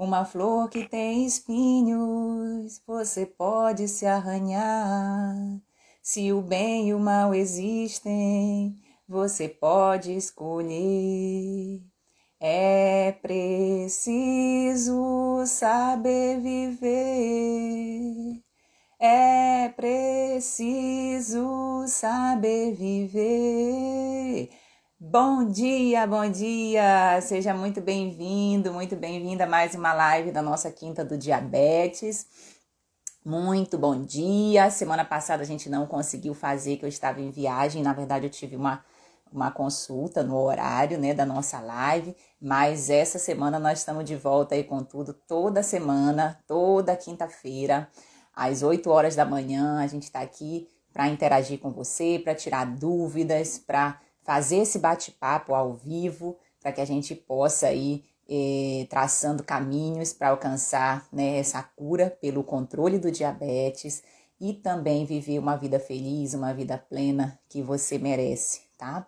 Uma flor que tem espinhos, você pode se arranhar. Se o bem e o mal existem, você pode escolher. É preciso saber viver. É preciso saber viver. Bom dia, bom dia! Seja muito bem-vindo, muito bem-vinda a mais uma live da nossa Quinta do Diabetes. Muito bom dia. Semana passada a gente não conseguiu fazer, que eu estava em viagem. Na verdade, eu tive uma, uma consulta no horário né, da nossa live. Mas essa semana nós estamos de volta aí com tudo, toda semana, toda quinta-feira, às 8 horas da manhã. A gente está aqui para interagir com você, para tirar dúvidas, para fazer esse bate-papo ao vivo, para que a gente possa aí eh, traçando caminhos para alcançar né, essa cura pelo controle do diabetes e também viver uma vida feliz, uma vida plena que você merece, tá?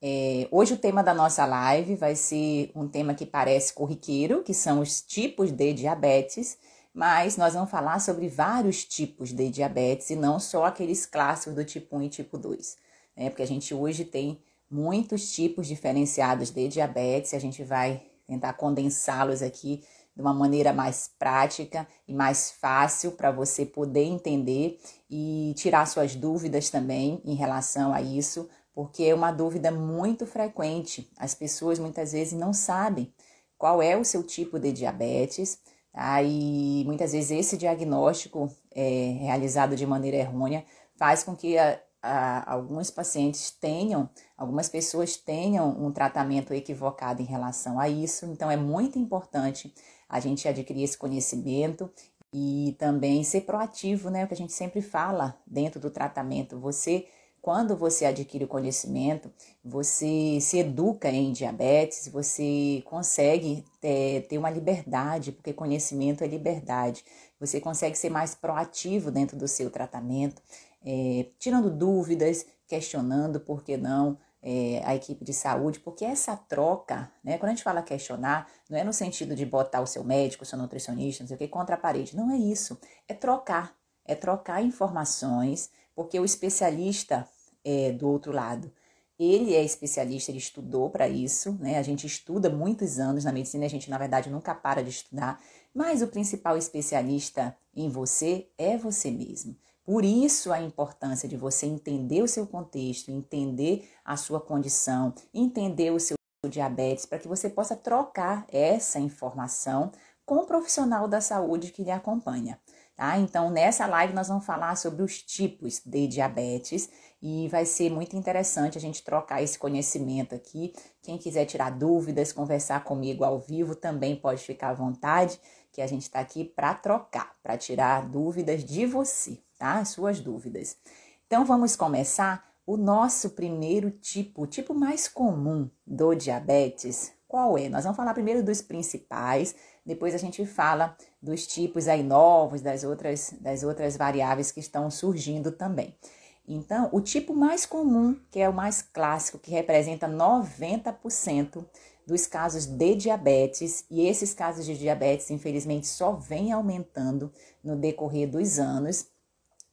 É, hoje o tema da nossa live vai ser um tema que parece corriqueiro, que são os tipos de diabetes, mas nós vamos falar sobre vários tipos de diabetes e não só aqueles clássicos do tipo 1 e tipo 2, né? Porque a gente hoje tem muitos tipos diferenciados de diabetes, a gente vai tentar condensá-los aqui de uma maneira mais prática e mais fácil para você poder entender e tirar suas dúvidas também em relação a isso, porque é uma dúvida muito frequente. As pessoas muitas vezes não sabem qual é o seu tipo de diabetes, tá? e muitas vezes esse diagnóstico é, realizado de maneira errônea faz com que a, alguns pacientes tenham, algumas pessoas tenham um tratamento equivocado em relação a isso. Então, é muito importante a gente adquirir esse conhecimento e também ser proativo, né? O que a gente sempre fala dentro do tratamento. Você, quando você adquire o conhecimento, você se educa em diabetes, você consegue ter, ter uma liberdade, porque conhecimento é liberdade. Você consegue ser mais proativo dentro do seu tratamento é, tirando dúvidas, questionando por que não é, a equipe de saúde, porque essa troca, né, quando a gente fala questionar, não é no sentido de botar o seu médico, o seu nutricionista, não sei o que, contra a parede. Não é isso. É trocar. É trocar informações, porque o especialista é do outro lado. Ele é especialista, ele estudou para isso, né? A gente estuda muitos anos na medicina, a gente na verdade nunca para de estudar, mas o principal especialista em você é você mesmo. Por isso a importância de você entender o seu contexto, entender a sua condição, entender o seu diabetes, para que você possa trocar essa informação com o profissional da saúde que lhe acompanha. Tá? Então, nessa live nós vamos falar sobre os tipos de diabetes e vai ser muito interessante a gente trocar esse conhecimento aqui. Quem quiser tirar dúvidas, conversar comigo ao vivo também pode ficar à vontade, que a gente está aqui para trocar, para tirar dúvidas de você tá? As suas dúvidas. Então vamos começar o nosso primeiro tipo, o tipo mais comum do diabetes. Qual é? Nós vamos falar primeiro dos principais, depois a gente fala dos tipos aí novos, das outras, das outras variáveis que estão surgindo também. Então, o tipo mais comum, que é o mais clássico, que representa 90% dos casos de diabetes, e esses casos de diabetes, infelizmente, só vem aumentando no decorrer dos anos,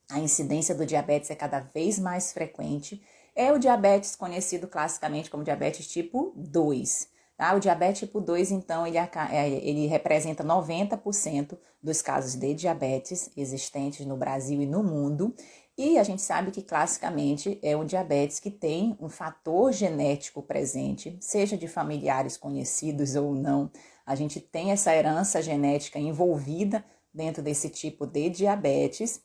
a incidência do diabetes é cada vez mais frequente, é o diabetes conhecido classicamente como diabetes tipo 2. Tá? O diabetes tipo 2, então, ele, é, ele representa 90% dos casos de diabetes existentes no Brasil e no mundo. E a gente sabe que classicamente é um diabetes que tem um fator genético presente, seja de familiares conhecidos ou não. A gente tem essa herança genética envolvida dentro desse tipo de diabetes.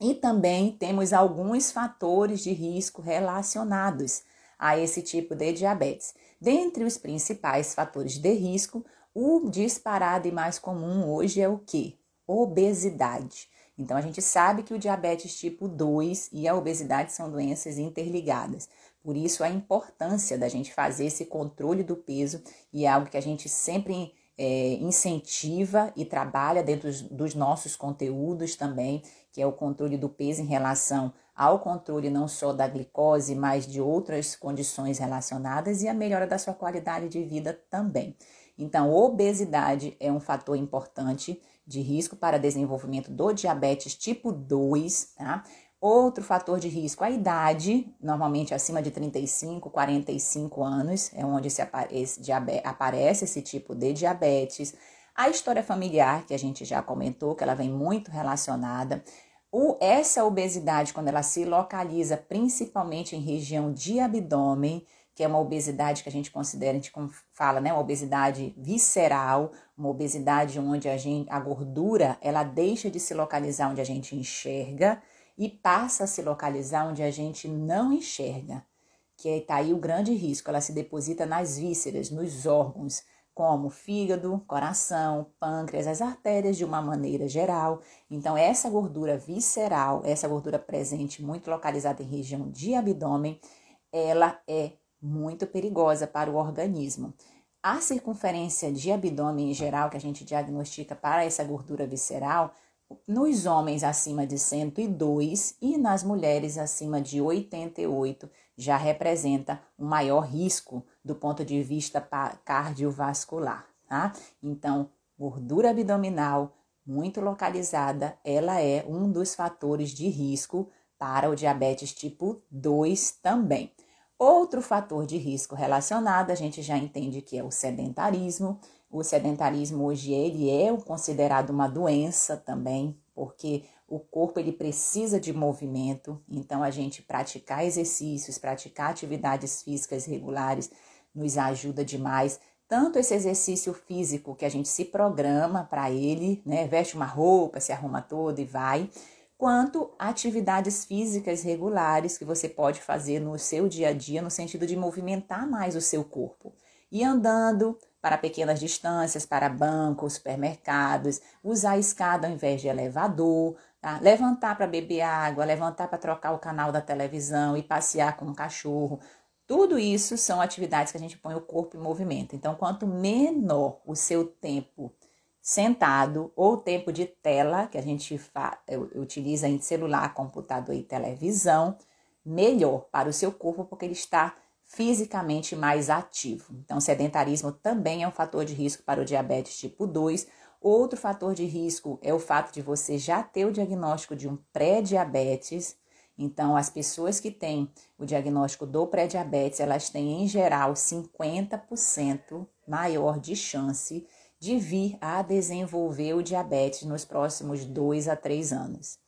E também temos alguns fatores de risco relacionados a esse tipo de diabetes. Dentre os principais fatores de risco, o disparado e mais comum hoje é o que? Obesidade. Então a gente sabe que o diabetes tipo 2 e a obesidade são doenças interligadas. Por isso a importância da gente fazer esse controle do peso e é algo que a gente sempre é, incentiva e trabalha dentro dos, dos nossos conteúdos também, que é o controle do peso em relação ao controle não só da glicose, mas de outras condições relacionadas e a melhora da sua qualidade de vida também. Então, obesidade é um fator importante de risco para desenvolvimento do diabetes tipo 2, tá? Outro fator de risco, a idade, normalmente acima de 35, 45 anos, é onde esse, esse aparece esse tipo de diabetes. A história familiar, que a gente já comentou, que ela vem muito relacionada. O, essa obesidade, quando ela se localiza principalmente em região de abdômen, que é uma obesidade que a gente considera, a gente fala, né, uma obesidade visceral, uma obesidade onde a, gente, a gordura ela deixa de se localizar onde a gente enxerga e passa a se localizar onde a gente não enxerga, que está aí o grande risco, ela se deposita nas vísceras, nos órgãos, como fígado, coração, pâncreas, as artérias de uma maneira geral. Então, essa gordura visceral, essa gordura presente muito localizada em região de abdômen, ela é muito perigosa para o organismo. A circunferência de abdômen em geral, que a gente diagnostica para essa gordura visceral, nos homens acima de 102 e nas mulheres acima de 88 já representa um maior risco do ponto de vista cardiovascular, tá? Então, gordura abdominal muito localizada, ela é um dos fatores de risco para o diabetes tipo 2 também. Outro fator de risco relacionado, a gente já entende que é o sedentarismo. O sedentarismo hoje ele é considerado uma doença também, porque o corpo ele precisa de movimento, então a gente praticar exercícios, praticar atividades físicas regulares nos ajuda demais. Tanto esse exercício físico que a gente se programa para ele, né, veste uma roupa, se arruma todo e vai, quanto atividades físicas regulares que você pode fazer no seu dia a dia, no sentido de movimentar mais o seu corpo. E andando para pequenas distâncias, para bancos, supermercados, usar a escada ao invés de elevador, tá? levantar para beber água, levantar para trocar o canal da televisão e passear com o cachorro. Tudo isso são atividades que a gente põe o corpo em movimento. Então, quanto menor o seu tempo sentado ou tempo de tela, que a gente utiliza em celular, computador e televisão, melhor para o seu corpo, porque ele está fisicamente mais ativo. Então, sedentarismo também é um fator de risco para o diabetes tipo 2. Outro fator de risco é o fato de você já ter o diagnóstico de um pré-diabetes. Então, as pessoas que têm o diagnóstico do pré-diabetes, elas têm em geral 50% maior de chance de vir a desenvolver o diabetes nos próximos dois a três anos.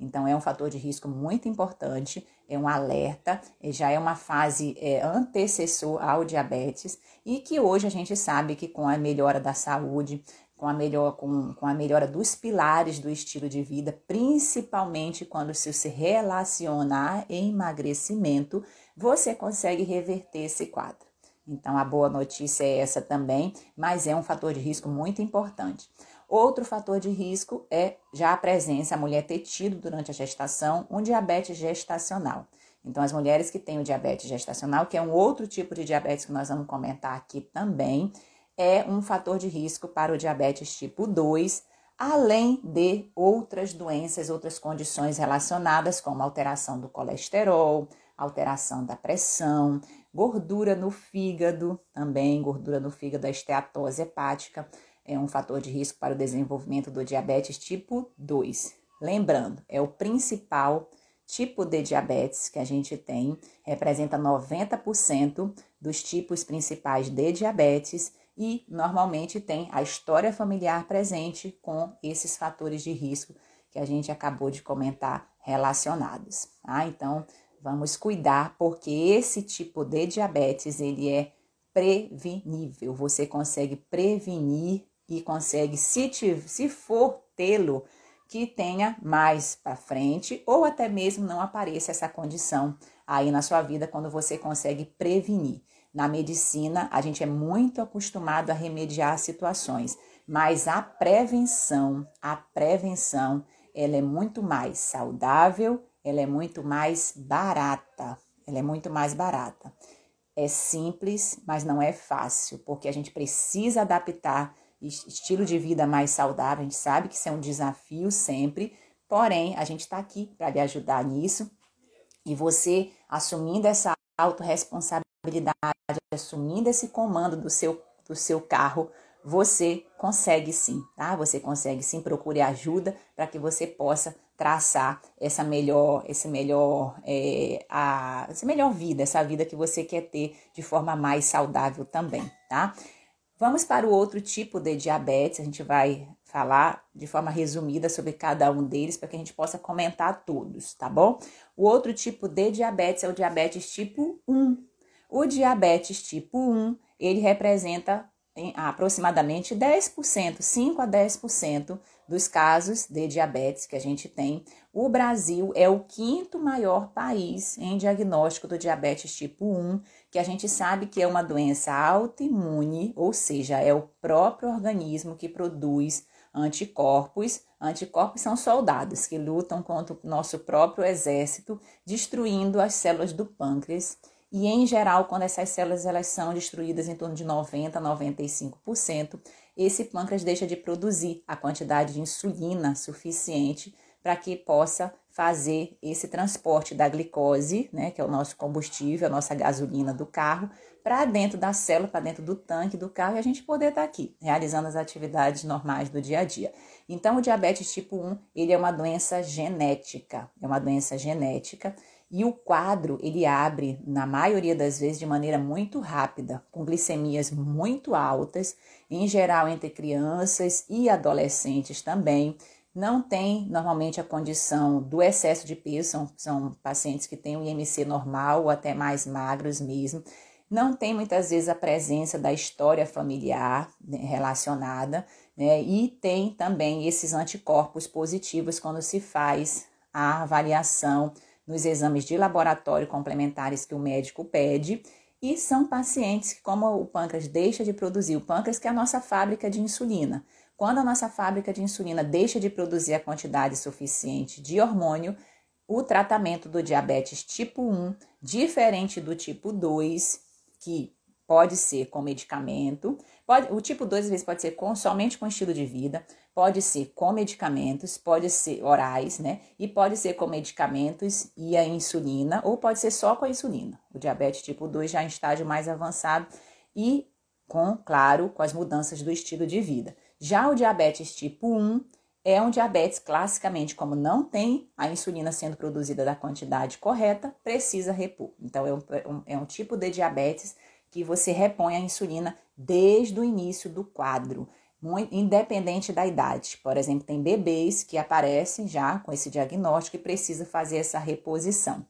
Então, é um fator de risco muito importante, é um alerta, já é uma fase é, antecessor ao diabetes e que hoje a gente sabe que com a melhora da saúde, com a, melhor, com, com a melhora dos pilares do estilo de vida, principalmente quando se, se relaciona a emagrecimento, você consegue reverter esse quadro. Então, a boa notícia é essa também, mas é um fator de risco muito importante. Outro fator de risco é já a presença, a mulher ter tido durante a gestação um diabetes gestacional. Então, as mulheres que têm o diabetes gestacional, que é um outro tipo de diabetes que nós vamos comentar aqui também, é um fator de risco para o diabetes tipo 2, além de outras doenças, outras condições relacionadas, como alteração do colesterol, alteração da pressão, gordura no fígado, também gordura no fígado, a esteatose hepática é um fator de risco para o desenvolvimento do diabetes tipo 2. Lembrando, é o principal tipo de diabetes que a gente tem, representa 90% dos tipos principais de diabetes e normalmente tem a história familiar presente com esses fatores de risco que a gente acabou de comentar relacionados. Tá? Então, vamos cuidar porque esse tipo de diabetes ele é prevenível. Você consegue prevenir e consegue, se, te, se for tê-lo, que tenha mais para frente ou até mesmo não apareça essa condição aí na sua vida quando você consegue prevenir. Na medicina, a gente é muito acostumado a remediar situações, mas a prevenção, a prevenção, ela é muito mais saudável, ela é muito mais barata. Ela é muito mais barata. É simples, mas não é fácil, porque a gente precisa adaptar estilo de vida mais saudável. A gente sabe que isso é um desafio sempre, porém, a gente está aqui para lhe ajudar nisso. E você assumindo essa autorresponsabilidade, assumindo esse comando do seu, do seu carro, você consegue sim, tá? Você consegue sim, procure ajuda para que você possa traçar essa melhor, esse melhor, é, a, essa melhor vida, essa vida que você quer ter de forma mais saudável também, tá? Vamos para o outro tipo de diabetes, a gente vai falar de forma resumida sobre cada um deles para que a gente possa comentar todos, tá bom? O outro tipo de diabetes é o diabetes tipo 1. O diabetes tipo 1, ele representa em aproximadamente 10%, 5 a 10% dos casos de diabetes que a gente tem. O Brasil é o quinto maior país em diagnóstico do diabetes tipo 1, que a gente sabe que é uma doença autoimune, ou seja, é o próprio organismo que produz anticorpos. Anticorpos são soldados que lutam contra o nosso próprio exército, destruindo as células do pâncreas e em geral, quando essas células elas são destruídas em torno de 90 a 95%, esse pâncreas deixa de produzir a quantidade de insulina suficiente para que possa fazer esse transporte da glicose, né, que é o nosso combustível, a nossa gasolina do carro, para dentro da célula, para dentro do tanque do carro e a gente poder estar tá aqui, realizando as atividades normais do dia a dia. Então, o diabetes tipo 1, ele é uma doença genética, é uma doença genética e o quadro ele abre, na maioria das vezes, de maneira muito rápida, com glicemias muito altas, em geral entre crianças e adolescentes também. Não tem normalmente a condição do excesso de peso, são, são pacientes que têm o IMC normal ou até mais magros mesmo. Não tem muitas vezes a presença da história familiar né, relacionada, né? E tem também esses anticorpos positivos quando se faz a avaliação nos exames de laboratório complementares que o médico pede, e são pacientes que, como o pâncreas deixa de produzir, o pâncreas que é a nossa fábrica de insulina, quando a nossa fábrica de insulina deixa de produzir a quantidade suficiente de hormônio, o tratamento do diabetes tipo 1, diferente do tipo 2, que pode ser com medicamento, pode, o tipo 2 às vezes pode ser com, somente com estilo de vida, Pode ser com medicamentos, pode ser orais, né? E pode ser com medicamentos e a insulina, ou pode ser só com a insulina. O diabetes tipo 2 já em estágio mais avançado e com, claro, com as mudanças do estilo de vida. Já o diabetes tipo 1 é um diabetes classicamente, como não tem a insulina sendo produzida da quantidade correta, precisa repor. Então, é um, é um tipo de diabetes que você repõe a insulina desde o início do quadro muito, independente da idade. Por exemplo, tem bebês que aparecem já com esse diagnóstico e precisa fazer essa reposição,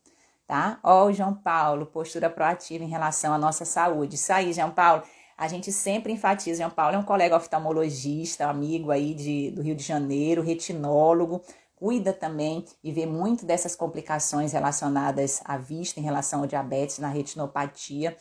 tá? Ó, o João Paulo, postura proativa em relação à nossa saúde. Isso aí, João Paulo. A gente sempre enfatiza, João Paulo é um colega oftalmologista, amigo aí de, do Rio de Janeiro, retinólogo, cuida também e vê muito dessas complicações relacionadas à vista em relação ao diabetes na retinopatia,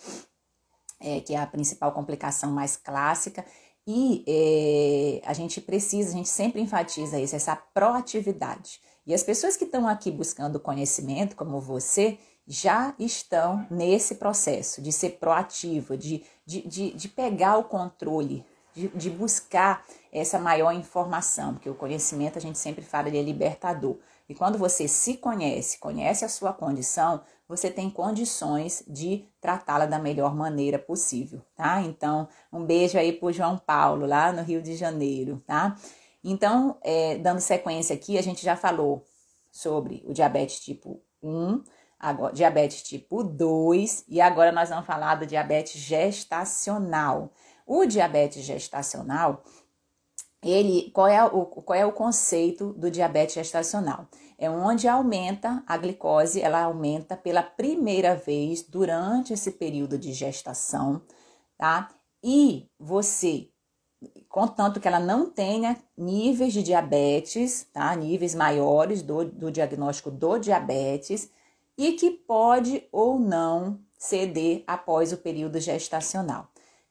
é, que é a principal complicação mais clássica. E é, a gente precisa, a gente sempre enfatiza isso, essa proatividade. E as pessoas que estão aqui buscando conhecimento, como você, já estão nesse processo de ser proativo, de, de, de, de pegar o controle, de, de, buscar essa maior informação, porque o conhecimento a gente sempre fala ele é libertador. E quando você se conhece, conhece a sua condição, você tem condições de tratá-la da melhor maneira possível, tá? Então, um beijo aí pro João Paulo, lá no Rio de Janeiro, tá? Então, é, dando sequência aqui, a gente já falou sobre o diabetes tipo 1, diabetes tipo 2 e agora nós vamos falar do diabetes gestacional. O diabetes gestacional, ele, qual, é o, qual é o conceito do diabetes gestacional? É onde aumenta a glicose, ela aumenta pela primeira vez durante esse período de gestação, tá? E você, contanto que ela não tenha níveis de diabetes, tá? Níveis maiores do, do diagnóstico do diabetes, e que pode ou não ceder após o período gestacional.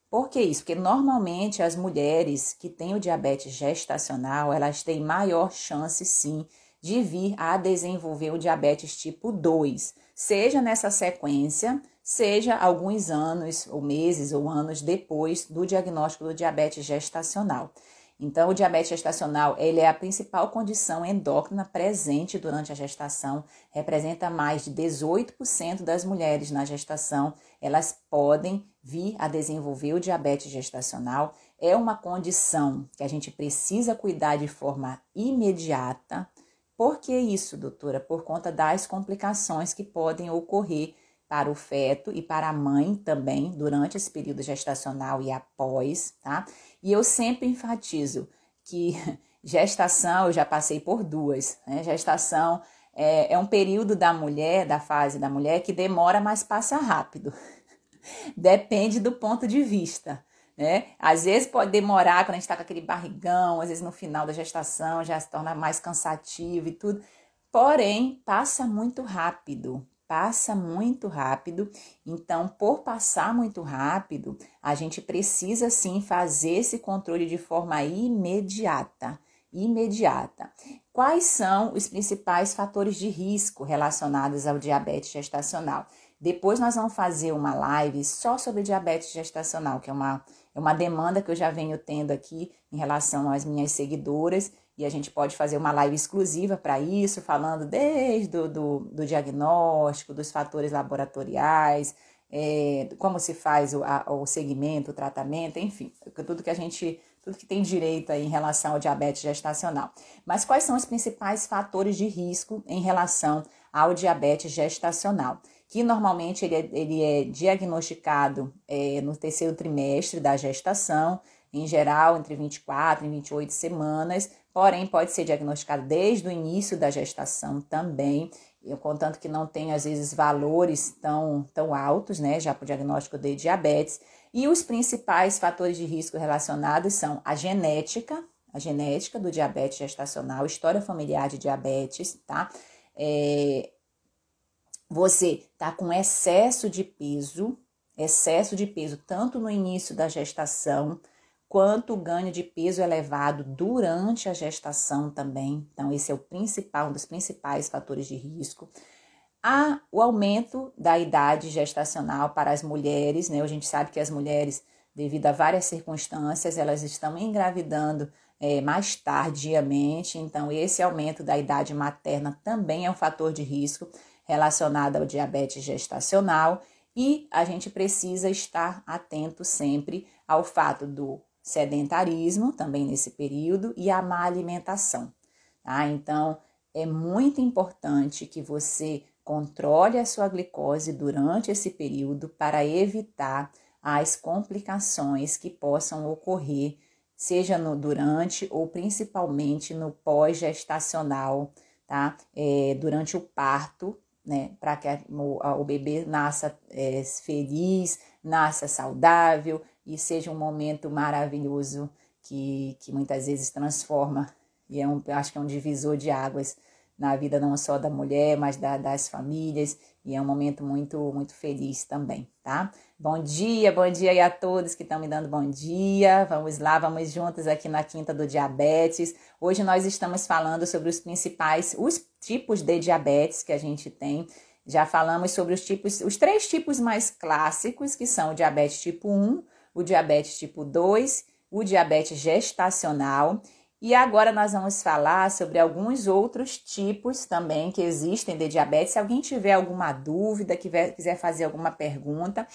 Por que isso? Porque normalmente as mulheres que têm o diabetes gestacional, elas têm maior chance sim de vir a desenvolver o diabetes tipo 2, seja nessa sequência, seja alguns anos, ou meses, ou anos depois do diagnóstico do diabetes gestacional. Então, o diabetes gestacional ele é a principal condição endócrina presente durante a gestação, representa mais de 18% das mulheres na gestação, elas podem vir a desenvolver o diabetes gestacional. É uma condição que a gente precisa cuidar de forma imediata. Por que isso, doutora? Por conta das complicações que podem ocorrer para o feto e para a mãe também durante esse período gestacional e após, tá? E eu sempre enfatizo que gestação, eu já passei por duas, né? Gestação é, é um período da mulher, da fase da mulher, que demora, mas passa rápido. Depende do ponto de vista. Né? Às vezes pode demorar quando a gente está com aquele barrigão, às vezes no final da gestação já se torna mais cansativo e tudo. Porém, passa muito rápido, passa muito rápido. Então, por passar muito rápido, a gente precisa sim fazer esse controle de forma imediata. Imediata. Quais são os principais fatores de risco relacionados ao diabetes gestacional? Depois nós vamos fazer uma live só sobre diabetes gestacional, que é uma, é uma demanda que eu já venho tendo aqui em relação às minhas seguidoras e a gente pode fazer uma live exclusiva para isso, falando desde o do, do diagnóstico, dos fatores laboratoriais, é, como se faz o, a, o segmento, o tratamento, enfim, tudo que a gente, tudo que tem direito em relação ao diabetes gestacional. Mas quais são os principais fatores de risco em relação ao diabetes gestacional? Que normalmente ele é, ele é diagnosticado é, no terceiro trimestre da gestação, em geral entre 24 e 28 semanas, porém pode ser diagnosticado desde o início da gestação também, contanto que não tenha às vezes valores tão, tão altos, né, já para o diagnóstico de diabetes. E os principais fatores de risco relacionados são a genética, a genética do diabetes gestacional, história familiar de diabetes, tá? É, você tá com excesso de peso, excesso de peso tanto no início da gestação, quanto o ganho de peso elevado durante a gestação também. Então, esse é o principal, um dos principais fatores de risco. Há o aumento da idade gestacional para as mulheres, né? A gente sabe que as mulheres, devido a várias circunstâncias, elas estão engravidando é, mais tardiamente, então esse aumento da idade materna também é um fator de risco relacionado ao diabetes gestacional e a gente precisa estar atento sempre ao fato do sedentarismo também nesse período e a má alimentação. Tá? Então, é muito importante que você controle a sua glicose durante esse período para evitar as complicações que possam ocorrer, seja no durante ou principalmente no pós-gestacional, tá? É, durante o parto, né? Para que o, o, bebê nasça é, feliz, nasça saudável, e seja um momento maravilhoso que, que muitas vezes transforma e é um, acho que é um divisor de águas na vida não só da mulher, mas da, das famílias e é um momento muito muito feliz também, tá? Bom dia, bom dia aí a todos que estão me dando bom dia. Vamos lá, vamos juntos aqui na Quinta do Diabetes. Hoje nós estamos falando sobre os principais, os tipos de diabetes que a gente tem. Já falamos sobre os tipos, os três tipos mais clássicos, que são o diabetes tipo 1, o diabetes tipo 2, o diabetes gestacional. E agora nós vamos falar sobre alguns outros tipos também que existem de diabetes. Se alguém tiver alguma dúvida, quiser fazer alguma pergunta,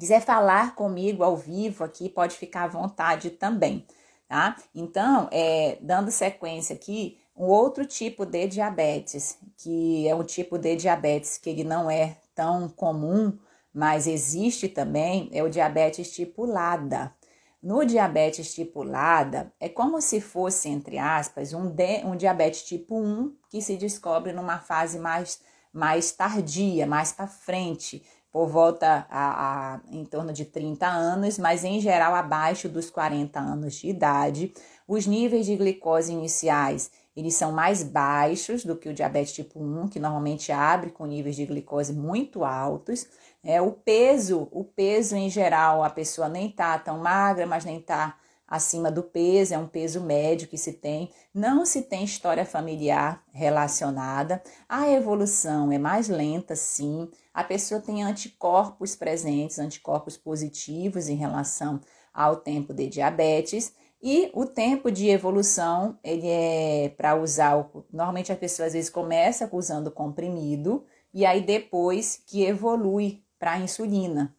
quiser falar comigo ao vivo aqui, pode ficar à vontade também, tá? Então, é, dando sequência aqui, um outro tipo de diabetes, que é um tipo de diabetes que ele não é tão comum, mas existe também, é o diabetes tipo LADA. No diabetes tipo LADA, é como se fosse, entre aspas, um, de, um diabetes tipo 1 que se descobre numa fase mais, mais tardia, mais para frente, por volta a, a, em torno de 30 anos, mas em geral abaixo dos 40 anos de idade. Os níveis de glicose iniciais eles são mais baixos do que o diabetes tipo 1, que normalmente abre com níveis de glicose muito altos. É, o peso, o peso em geral, a pessoa nem tá tão magra, mas nem tá acima do peso, é um peso médio que se tem, não se tem história familiar relacionada. A evolução é mais lenta, sim. A pessoa tem anticorpos presentes, anticorpos positivos em relação ao tempo de diabetes. E o tempo de evolução, ele é para usar, o, normalmente a pessoa às vezes começa usando comprimido e aí depois que evolui para a insulina.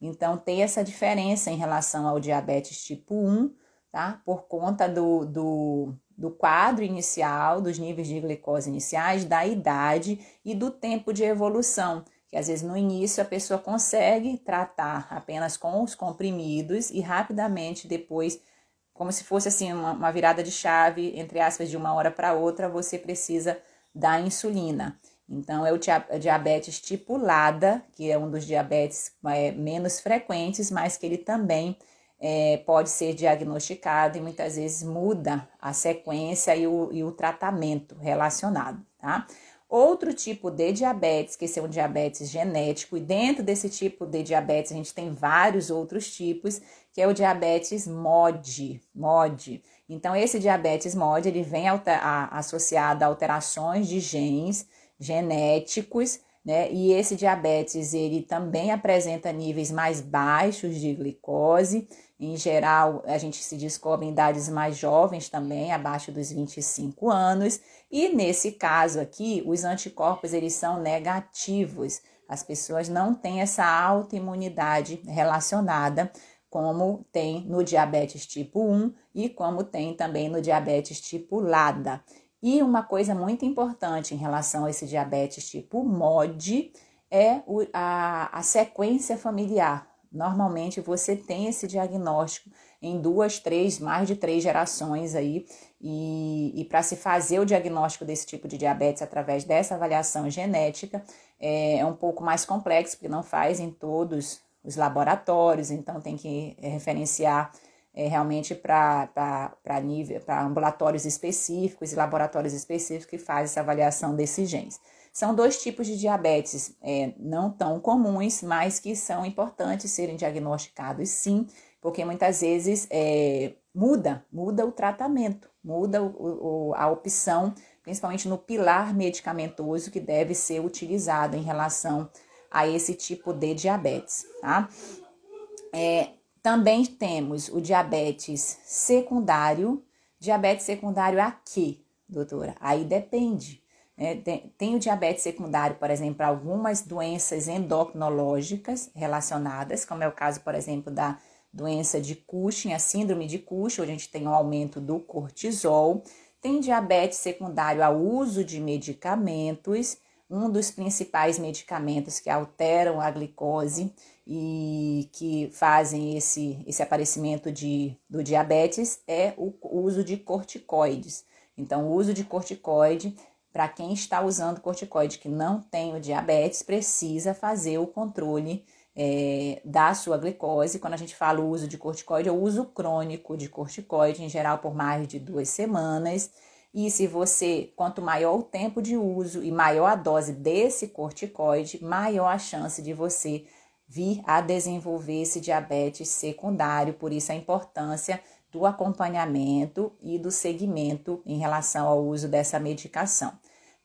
Então, tem essa diferença em relação ao diabetes tipo 1, tá? Por conta do, do, do quadro inicial, dos níveis de glicose iniciais, da idade e do tempo de evolução. Que às vezes no início a pessoa consegue tratar apenas com os comprimidos e rapidamente depois, como se fosse assim uma, uma virada de chave, entre aspas, de uma hora para outra, você precisa da insulina. Então, é o diabetes tipo LADA, que é um dos diabetes é, menos frequentes, mas que ele também é, pode ser diagnosticado e muitas vezes muda a sequência e o, e o tratamento relacionado, tá? Outro tipo de diabetes, que esse é um diabetes genético, e dentro desse tipo de diabetes a gente tem vários outros tipos, que é o diabetes MOD, MOD. Então, esse diabetes MOD, ele vem alter, a, associado a alterações de genes, genéticos, né? E esse diabetes ele também apresenta níveis mais baixos de glicose. Em geral, a gente se descobre em idades mais jovens também, abaixo dos 25 anos. E nesse caso aqui, os anticorpos eles são negativos. As pessoas não têm essa autoimunidade relacionada como tem no diabetes tipo 1 e como tem também no diabetes tipo LADA. E uma coisa muito importante em relação a esse diabetes tipo MOD é a, a sequência familiar. Normalmente você tem esse diagnóstico em duas, três, mais de três gerações aí. E, e para se fazer o diagnóstico desse tipo de diabetes através dessa avaliação genética é, é um pouco mais complexo, porque não faz em todos os laboratórios, então tem que referenciar é, realmente para nível, para ambulatórios específicos e laboratórios específicos que fazem essa avaliação desses genes. São dois tipos de diabetes é, não tão comuns, mas que são importantes serem diagnosticados sim, porque muitas vezes é, muda, muda o tratamento, muda o, o, a opção, principalmente no pilar medicamentoso que deve ser utilizado em relação a esse tipo de diabetes, tá? É, também temos o diabetes secundário. Diabetes secundário a quê, doutora? Aí depende. Né? Tem, o diabetes secundário, por exemplo, para algumas doenças endocrinológicas relacionadas, como é o caso, por exemplo, da doença de Cushing, a síndrome de Cushing, onde a gente tem um aumento do cortisol. Tem diabetes secundário ao uso de medicamentos um dos principais medicamentos que alteram a glicose e que fazem esse, esse aparecimento de, do diabetes é o uso de corticoides. Então, o uso de corticoide, para quem está usando corticoide que não tem o diabetes, precisa fazer o controle é, da sua glicose. Quando a gente fala o uso de corticoide, é o uso crônico de corticoide, em geral por mais de duas semanas. E se você, quanto maior o tempo de uso e maior a dose desse corticoide, maior a chance de você vir a desenvolver esse diabetes secundário. Por isso a importância do acompanhamento e do segmento em relação ao uso dessa medicação.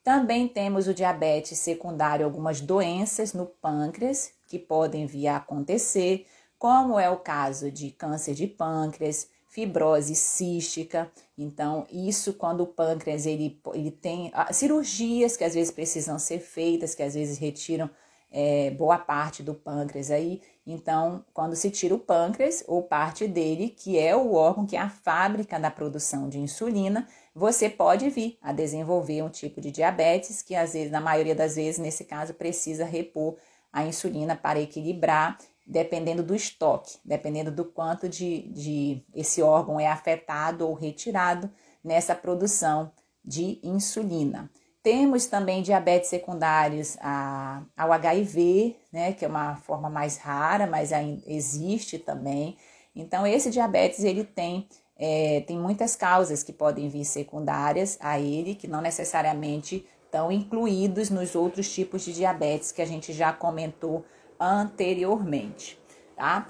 Também temos o diabetes secundário, algumas doenças no pâncreas que podem vir a acontecer, como é o caso de câncer de pâncreas, fibrose cística. Então, isso quando o pâncreas ele, ele tem ah, cirurgias que às vezes precisam ser feitas, que às vezes retiram é, boa parte do pâncreas aí. Então, quando se tira o pâncreas ou parte dele, que é o órgão que é a fábrica da produção de insulina, você pode vir a desenvolver um tipo de diabetes que, às vezes, na maioria das vezes, nesse caso, precisa repor a insulina para equilibrar, dependendo do estoque, dependendo do quanto de, de esse órgão é afetado ou retirado nessa produção de insulina. Temos também diabetes secundários a, ao HIV, né, que é uma forma mais rara, mas ainda existe também. Então, esse diabetes ele tem, é, tem muitas causas que podem vir secundárias a ele, que não necessariamente estão incluídos nos outros tipos de diabetes que a gente já comentou anteriormente, tá?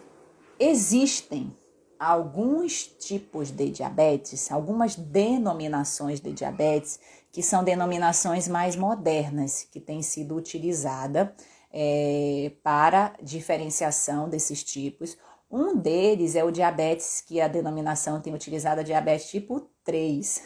Existem alguns tipos de diabetes, algumas denominações de diabetes, que são denominações mais modernas, que têm sido utilizadas é, para diferenciação desses tipos. Um deles é o diabetes, que a denominação tem utilizado diabetes tipo 3.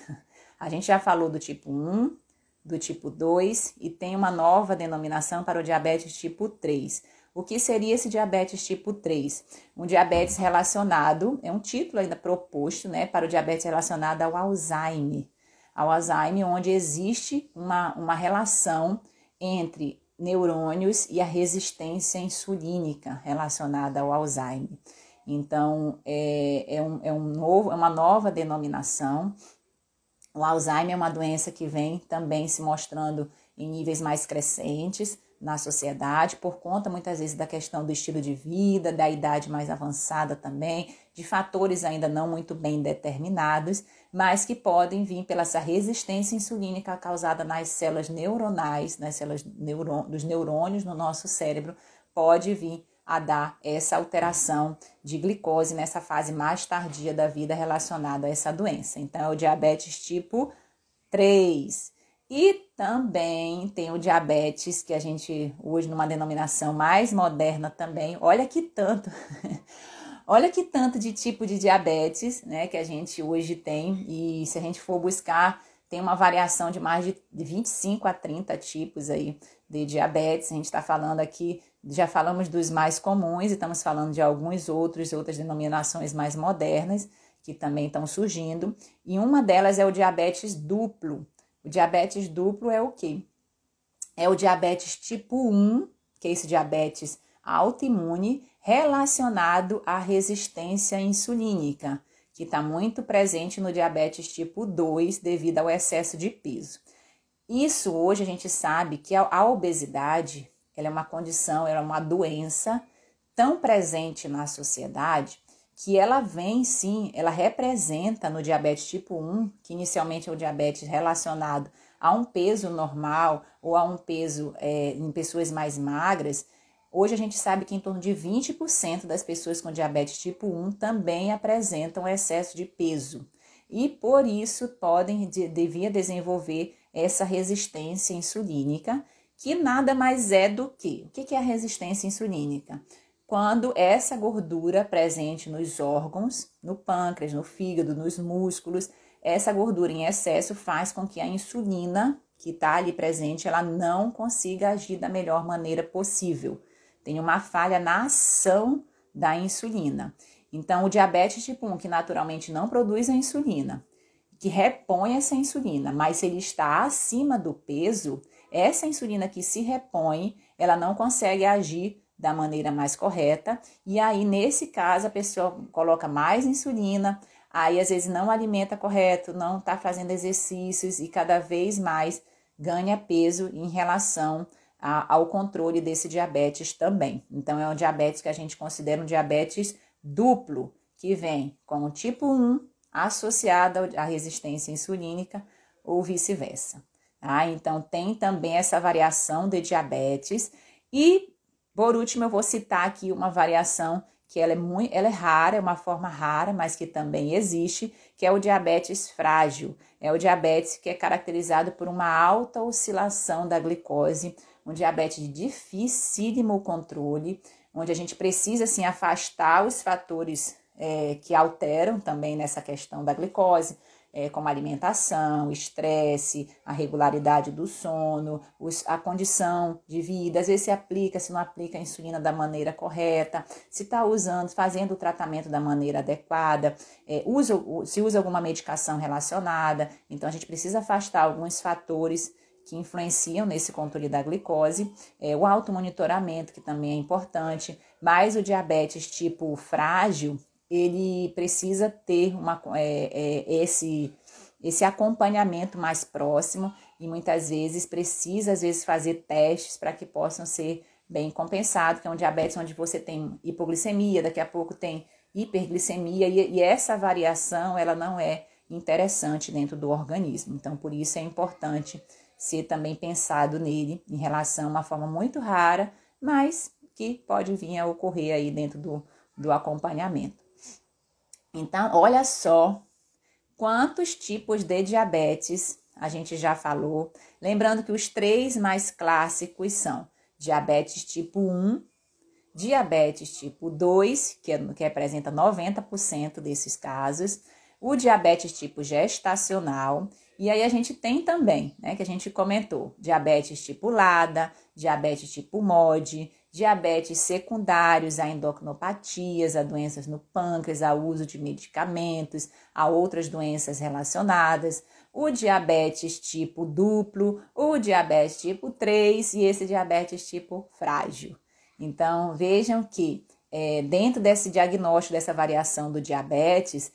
A gente já falou do tipo 1, do tipo 2 e tem uma nova denominação para o diabetes tipo 3. O que seria esse diabetes tipo 3? Um diabetes relacionado, é um título ainda proposto, né, para o diabetes relacionado ao Alzheimer. Ao Alzheimer, onde existe uma, uma relação entre neurônios e a resistência insulínica relacionada ao Alzheimer. Então, é, é, um, é, um novo, é uma nova denominação. O Alzheimer é uma doença que vem também se mostrando em níveis mais crescentes na sociedade, por conta muitas vezes da questão do estilo de vida, da idade mais avançada também, de fatores ainda não muito bem determinados, mas que podem vir pela essa resistência insulínica causada nas células neuronais, nas células dos neurônios no nosso cérebro, pode vir a dar essa alteração de glicose nessa fase mais tardia da vida relacionada a essa doença. Então, é o diabetes tipo 3. E também tem o diabetes, que a gente hoje numa denominação mais moderna também. Olha que tanto. Olha que tanto de tipo de diabetes, né, que a gente hoje tem e se a gente for buscar, tem uma variação de mais de 25 a 30 tipos aí de diabetes. A gente está falando aqui, já falamos dos mais comuns e estamos falando de alguns outros, outras denominações mais modernas que também estão surgindo. E uma delas é o diabetes duplo, o diabetes duplo é o quê? É o diabetes tipo 1, que é esse diabetes autoimune relacionado à resistência insulínica, que está muito presente no diabetes tipo 2 devido ao excesso de peso. Isso hoje a gente sabe que a obesidade ela é uma condição, ela é uma doença tão presente na sociedade que ela vem sim, ela representa no diabetes tipo 1, que inicialmente é o diabetes relacionado a um peso normal ou a um peso é, em pessoas mais magras. Hoje a gente sabe que em torno de 20% das pessoas com diabetes tipo 1 também apresentam excesso de peso e por isso podem devia desenvolver essa resistência insulínica, que nada mais é do que o que é a resistência insulínica? quando essa gordura presente nos órgãos, no pâncreas, no fígado, nos músculos, essa gordura em excesso faz com que a insulina que está ali presente, ela não consiga agir da melhor maneira possível. Tem uma falha na ação da insulina. Então, o diabetes tipo 1, que naturalmente não produz a insulina, que repõe essa insulina, mas se ele está acima do peso, essa insulina que se repõe, ela não consegue agir da maneira mais correta. E aí, nesse caso, a pessoa coloca mais insulina, aí às vezes não alimenta correto, não está fazendo exercícios e cada vez mais ganha peso em relação a, ao controle desse diabetes também. Então, é um diabetes que a gente considera um diabetes duplo, que vem com o tipo 1 associado à resistência insulínica ou vice-versa. Tá? Então, tem também essa variação de diabetes e por último, eu vou citar aqui uma variação que ela é muito, ela é rara, é uma forma rara, mas que também existe, que é o diabetes frágil. É o diabetes que é caracterizado por uma alta oscilação da glicose, um diabetes de dificílimo controle, onde a gente precisa assim afastar os fatores é, que alteram também nessa questão da glicose, é, como alimentação, estresse, a regularidade do sono, os, a condição de vida, às vezes se aplica, se não aplica a insulina da maneira correta, se está usando, fazendo o tratamento da maneira adequada, é, usa, se usa alguma medicação relacionada, então a gente precisa afastar alguns fatores que influenciam nesse controle da glicose, é, o automonitoramento, que também é importante, mas o diabetes tipo frágil, ele precisa ter uma, é, é, esse, esse acompanhamento mais próximo e muitas vezes precisa, às vezes, fazer testes para que possam ser bem compensados, que é um diabetes onde você tem hipoglicemia, daqui a pouco tem hiperglicemia, e, e essa variação, ela não é interessante dentro do organismo. Então, por isso é importante ser também pensado nele em relação a uma forma muito rara, mas que pode vir a ocorrer aí dentro do, do acompanhamento. Então, olha só quantos tipos de diabetes a gente já falou. Lembrando que os três mais clássicos são diabetes tipo 1, diabetes tipo 2, que, é, que representa 90% desses casos, o diabetes tipo gestacional, e aí a gente tem também, né, que a gente comentou, diabetes tipo LADA, diabetes tipo MOD, diabetes secundários, a endocrinopatias, a doenças no pâncreas, a uso de medicamentos, a outras doenças relacionadas, o diabetes tipo duplo, o diabetes tipo 3 e esse diabetes tipo frágil. Então, vejam que é, dentro desse diagnóstico, dessa variação do diabetes,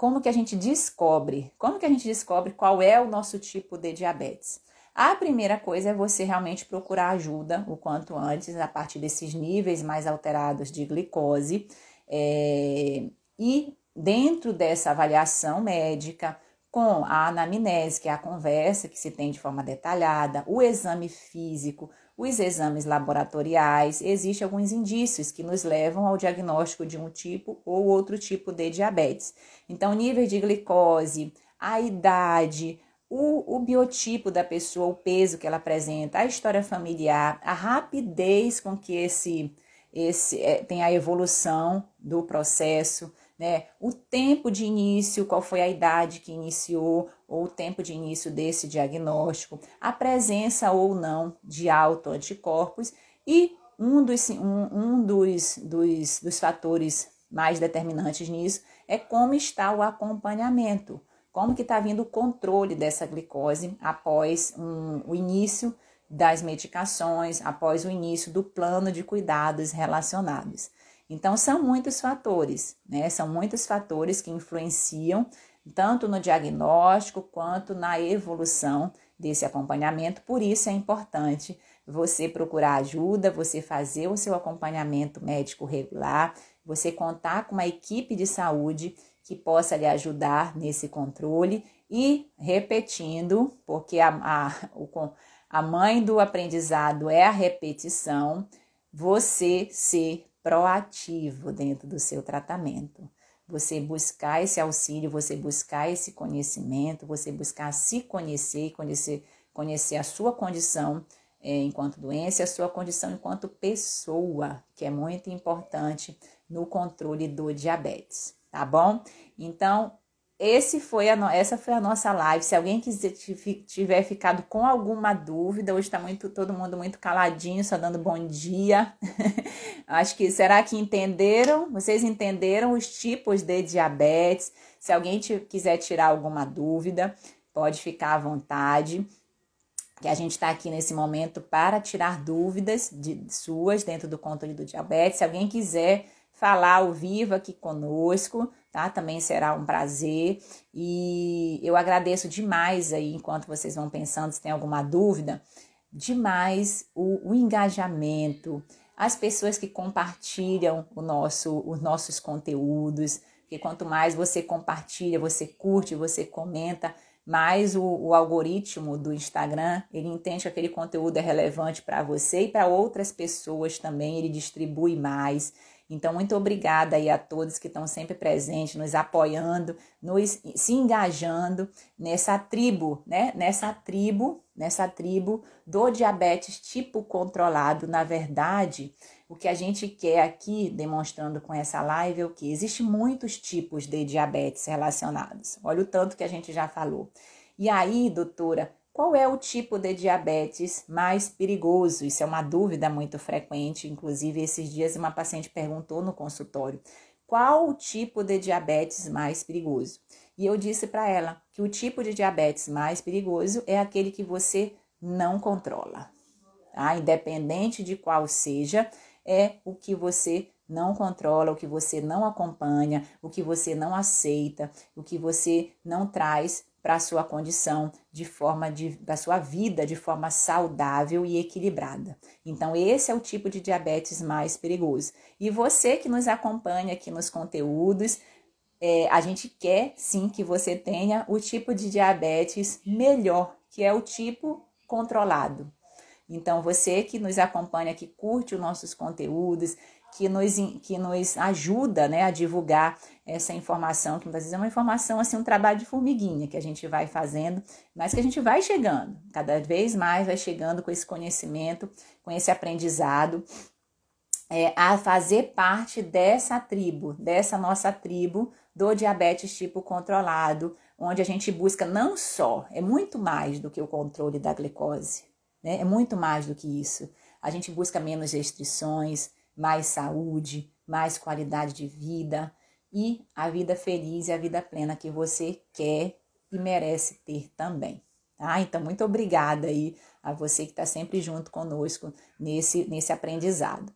como que a gente descobre? Como que a gente descobre qual é o nosso tipo de diabetes? A primeira coisa é você realmente procurar ajuda o quanto antes, a partir desses níveis mais alterados de glicose. É, e dentro dessa avaliação médica, com a anamnese, que é a conversa que se tem de forma detalhada, o exame físico, os exames laboratoriais, existem alguns indícios que nos levam ao diagnóstico de um tipo ou outro tipo de diabetes. Então, nível de glicose, a idade, o, o, biotipo da pessoa, o peso que ela apresenta, a história familiar, a rapidez com que esse, esse é, tem a evolução do processo, né? O tempo de início, qual foi a idade que iniciou, ou o tempo de início desse diagnóstico, a presença ou não de autoanticorpos e um dos, um, um dos, dos, dos fatores mais determinantes nisso é como está o acompanhamento como que está vindo o controle dessa glicose após um, o início das medicações, após o início do plano de cuidados relacionados. Então, são muitos fatores, né? São muitos fatores que influenciam tanto no diagnóstico quanto na evolução desse acompanhamento. Por isso é importante você procurar ajuda, você fazer o seu acompanhamento médico regular, você contar com uma equipe de saúde que possa lhe ajudar nesse controle e repetindo, porque a, a, a mãe do aprendizado é a repetição, você ser proativo dentro do seu tratamento. Você buscar esse auxílio, você buscar esse conhecimento, você buscar se conhecer e conhecer, conhecer a sua condição é, enquanto doença, a sua condição enquanto pessoa, que é muito importante no controle do diabetes tá bom? Então, esse foi a no... essa foi a nossa live. Se alguém quiser tiver ficado com alguma dúvida, hoje está muito todo mundo muito caladinho, só dando bom dia. Acho que será que entenderam? Vocês entenderam os tipos de diabetes? Se alguém quiser tirar alguma dúvida, pode ficar à vontade. Que a gente está aqui nesse momento para tirar dúvidas de suas dentro do controle do diabetes. Se alguém quiser falar ao vivo aqui conosco, tá? Também será um prazer. E eu agradeço demais aí, enquanto vocês vão pensando, se tem alguma dúvida, demais o, o engajamento, as pessoas que compartilham o nosso, os nossos conteúdos, que quanto mais você compartilha, você curte, você comenta, mais o, o, algoritmo do Instagram ele entende que aquele conteúdo é relevante para você e para outras pessoas também, ele distribui mais. Então, muito obrigada aí a todos que estão sempre presentes, nos apoiando, nos se engajando nessa tribo, né? Nessa tribo, nessa tribo do diabetes tipo controlado. Na verdade, O que a gente quer aqui, demonstrando com essa live, é o que? Existem muitos tipos de diabetes relacionados. Olha o tanto que a gente já falou. E aí, doutora, qual é o tipo de diabetes mais perigoso? Isso é uma dúvida muito frequente. Inclusive, esses dias uma paciente perguntou no consultório: qual o tipo de diabetes mais perigoso? E eu disse para ela que o tipo de diabetes mais perigoso é aquele que você não controla. Tá? Independente de qual seja, é o que você não controla, o que você não acompanha, o que você não aceita, o que você não traz para a sua condição de forma de, da sua vida de forma saudável e equilibrada. Então, esse é o tipo de diabetes mais perigoso. E você que nos acompanha aqui nos conteúdos, é, a gente quer sim que você tenha o tipo de diabetes melhor, que é o tipo controlado. Então, você que nos acompanha, que curte os nossos conteúdos, que nos, que nos ajuda né, a divulgar essa informação, que muitas vezes é uma informação, assim, um trabalho de formiguinha que a gente vai fazendo, mas que a gente vai chegando, cada vez mais vai chegando com esse conhecimento, com esse aprendizado, é, a fazer parte dessa tribo, dessa nossa tribo do diabetes tipo controlado, onde a gente busca não só, é muito mais do que o controle da glicose, né? É muito mais do que isso. A gente busca menos restrições, mais saúde, mais qualidade de vida e a vida feliz e a vida plena que você quer e merece ter também. Tá? Então, muito obrigada aí a você que está sempre junto conosco nesse, nesse aprendizado.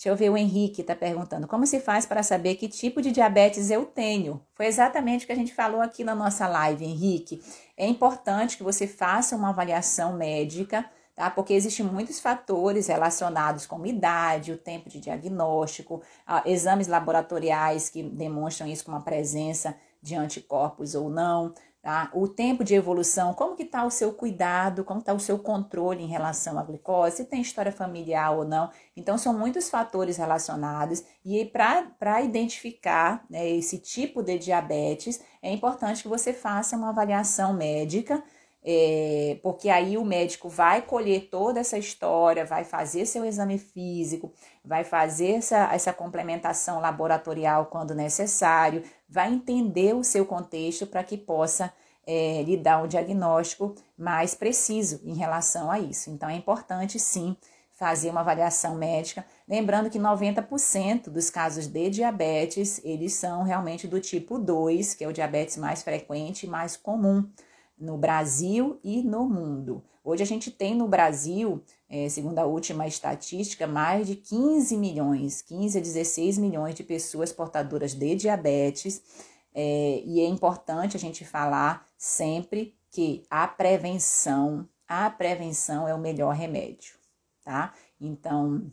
Deixa eu ver, o Henrique está perguntando: como se faz para saber que tipo de diabetes eu tenho? Foi exatamente o que a gente falou aqui na nossa live, Henrique. É importante que você faça uma avaliação médica tá? Porque existem muitos fatores relacionados com idade, o tempo de diagnóstico, exames laboratoriais que demonstram isso com uma presença de anticorpos ou não, tá? O tempo de evolução, como que está o seu cuidado, como está o seu controle em relação à glicose, se tem história familiar ou não. Então, são muitos fatores relacionados e para identificar né, esse tipo de diabetes, é importante que você faça uma avaliação médica, é, porque aí o médico vai colher toda essa história, vai fazer seu exame físico, vai fazer essa, essa complementação laboratorial quando necessário, vai entender o seu contexto para que possa é, lhe dar um diagnóstico mais preciso em relação a isso. Então é importante sim fazer uma avaliação médica, lembrando que 90% dos casos de diabetes, eles são realmente do tipo 2, que é o diabetes mais frequente e mais comum no Brasil e no mundo. Hoje a gente tem no Brasil, é, segundo a última estatística, mais de 15 milhões, 15 a 16 milhões de pessoas portadoras de diabetes. É, e é importante a gente falar sempre que a prevenção, a prevenção é o melhor remédio, tá? Então,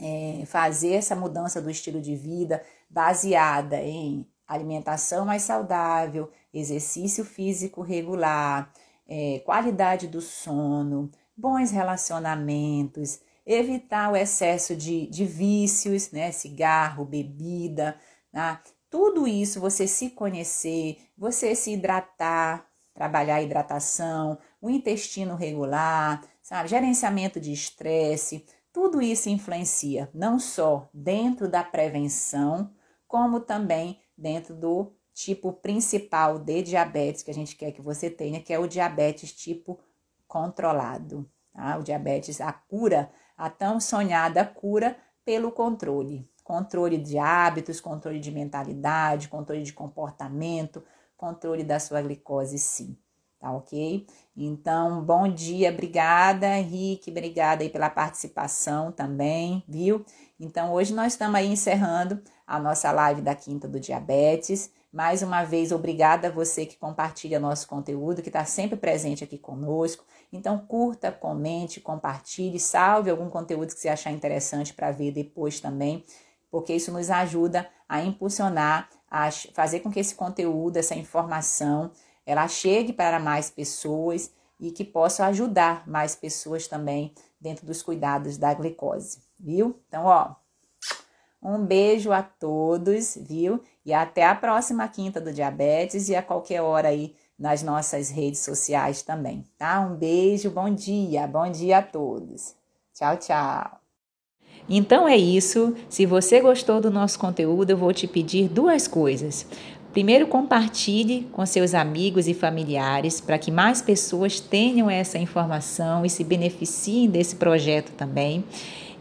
é, fazer essa mudança do estilo de vida baseada em alimentação mais saudável, exercício físico regular, é, qualidade do sono, bons relacionamentos, evitar o excesso de, de vícios, né? Cigarro, bebida, né? tudo isso, você se conhecer, você se hidratar, trabalhar a hidratação, o intestino regular, sabe? Gerenciamento de estresse, tudo isso influencia não só dentro da prevenção, como também dentro do tipo principal de diabetes que a gente quer que você tenha, que é o diabetes tipo controlado. Tá? O diabetes, a cura, a tão sonhada cura pelo controle. Controle de hábitos, controle de mentalidade, controle de comportamento, controle da sua glicose, sim. Tá ok? Então, bom dia, obrigada, Henrique, obrigada aí pela participação também, viu? Então, hoje nós estamos aí encerrando a nossa live da Quinta do Diabetes. Mais uma vez, obrigada a você que compartilha nosso conteúdo, que está sempre presente aqui conosco. Então, curta, comente, compartilhe, salve algum conteúdo que você achar interessante para ver depois também, porque isso nos ajuda a impulsionar, a fazer com que esse conteúdo, essa informação, ela chegue para mais pessoas e que possa ajudar mais pessoas também dentro dos cuidados da glicose, viu? Então, ó, um beijo a todos, viu? E até a próxima quinta do diabetes e a qualquer hora aí nas nossas redes sociais também, tá? Um beijo, bom dia, bom dia a todos. Tchau, tchau. Então é isso. Se você gostou do nosso conteúdo, eu vou te pedir duas coisas. Primeiro, compartilhe com seus amigos e familiares para que mais pessoas tenham essa informação e se beneficiem desse projeto também.